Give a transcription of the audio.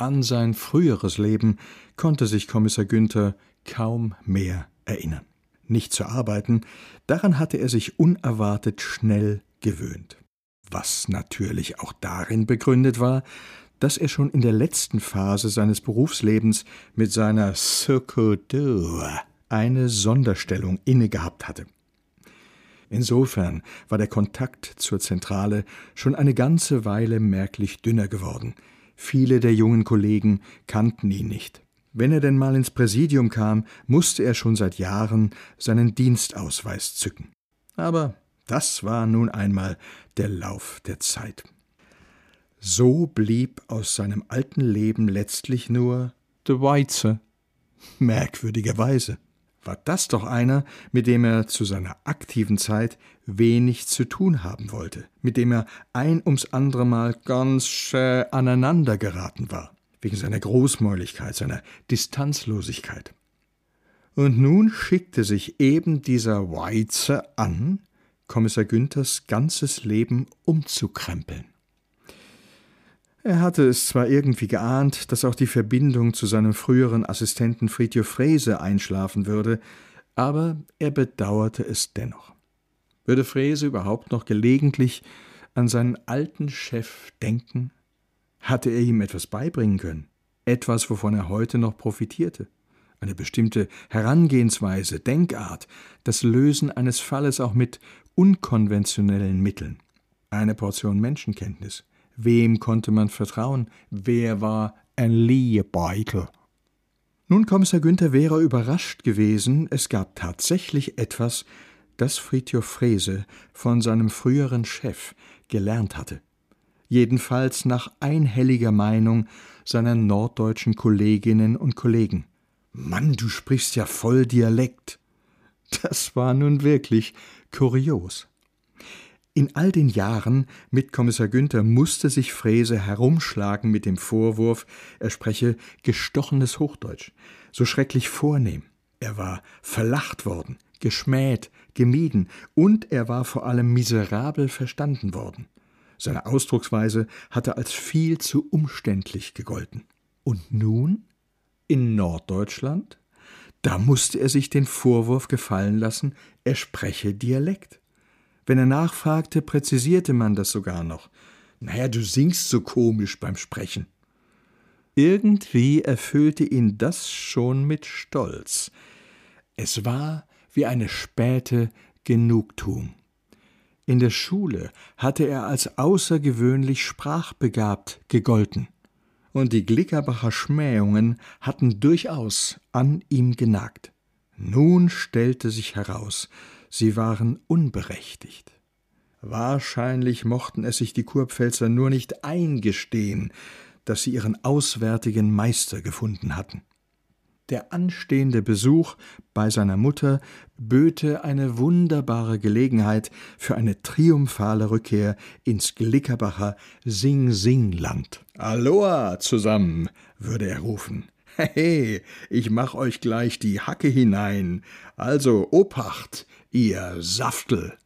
An sein früheres Leben konnte sich Kommissar Günther kaum mehr erinnern. Nicht zu arbeiten, daran hatte er sich unerwartet schnell gewöhnt. Was natürlich auch darin begründet war, dass er schon in der letzten Phase seines Berufslebens mit seiner Cirque eine Sonderstellung innegehabt hatte. Insofern war der Kontakt zur Zentrale schon eine ganze Weile merklich dünner geworden. Viele der jungen Kollegen kannten ihn nicht. Wenn er denn mal ins Präsidium kam, musste er schon seit Jahren seinen Dienstausweis zücken. Aber das war nun einmal der Lauf der Zeit. So blieb aus seinem alten Leben letztlich nur de Weize. Merkwürdigerweise war das doch einer, mit dem er zu seiner aktiven Zeit wenig zu tun haben wollte, mit dem er ein ums andere Mal ganz schä aneinander geraten war, wegen seiner Großmäuligkeit, seiner Distanzlosigkeit. Und nun schickte sich eben dieser Weize an, Kommissar Günthers ganzes Leben umzukrempeln. Er hatte es zwar irgendwie geahnt, dass auch die Verbindung zu seinem früheren Assistenten Fridtjof Frese einschlafen würde, aber er bedauerte es dennoch. Würde Frese überhaupt noch gelegentlich an seinen alten Chef denken? Hatte er ihm etwas beibringen können? Etwas, wovon er heute noch profitierte? Eine bestimmte Herangehensweise, Denkart, das Lösen eines Falles auch mit unkonventionellen Mitteln, eine Portion Menschenkenntnis. Wem konnte man vertrauen? Wer war ein Liebeutel? Nun Kommissar Günther wäre überrascht gewesen, es gab tatsächlich etwas, das Fridtjof Frese von seinem früheren Chef gelernt hatte. Jedenfalls nach einhelliger Meinung seiner norddeutschen Kolleginnen und Kollegen. Mann, du sprichst ja voll Dialekt. Das war nun wirklich kurios. In all den Jahren mit Kommissar Günther musste sich Frese herumschlagen mit dem Vorwurf, er spreche gestochenes Hochdeutsch, so schrecklich vornehm. Er war verlacht worden, geschmäht, gemieden und er war vor allem miserabel verstanden worden. Seine Ausdrucksweise hatte als viel zu umständlich gegolten. Und nun? In Norddeutschland? Da musste er sich den Vorwurf gefallen lassen, er spreche Dialekt. Wenn er nachfragte, präzisierte man das sogar noch. Naja, du singst so komisch beim Sprechen. Irgendwie erfüllte ihn das schon mit Stolz. Es war wie eine späte Genugtuung. In der Schule hatte er als außergewöhnlich sprachbegabt gegolten, und die Glickerbacher Schmähungen hatten durchaus an ihm genagt. Nun stellte sich heraus, sie waren unberechtigt. Wahrscheinlich mochten es sich die Kurpfälzer nur nicht eingestehen, dass sie ihren auswärtigen Meister gefunden hatten. Der anstehende Besuch bei seiner Mutter böte eine wunderbare Gelegenheit für eine triumphale Rückkehr ins Glickerbacher Sing-Sing-Land. Aloha zusammen, würde er rufen. Hey, ich mach euch gleich die Hacke hinein. Also Obacht, ihr Saftel.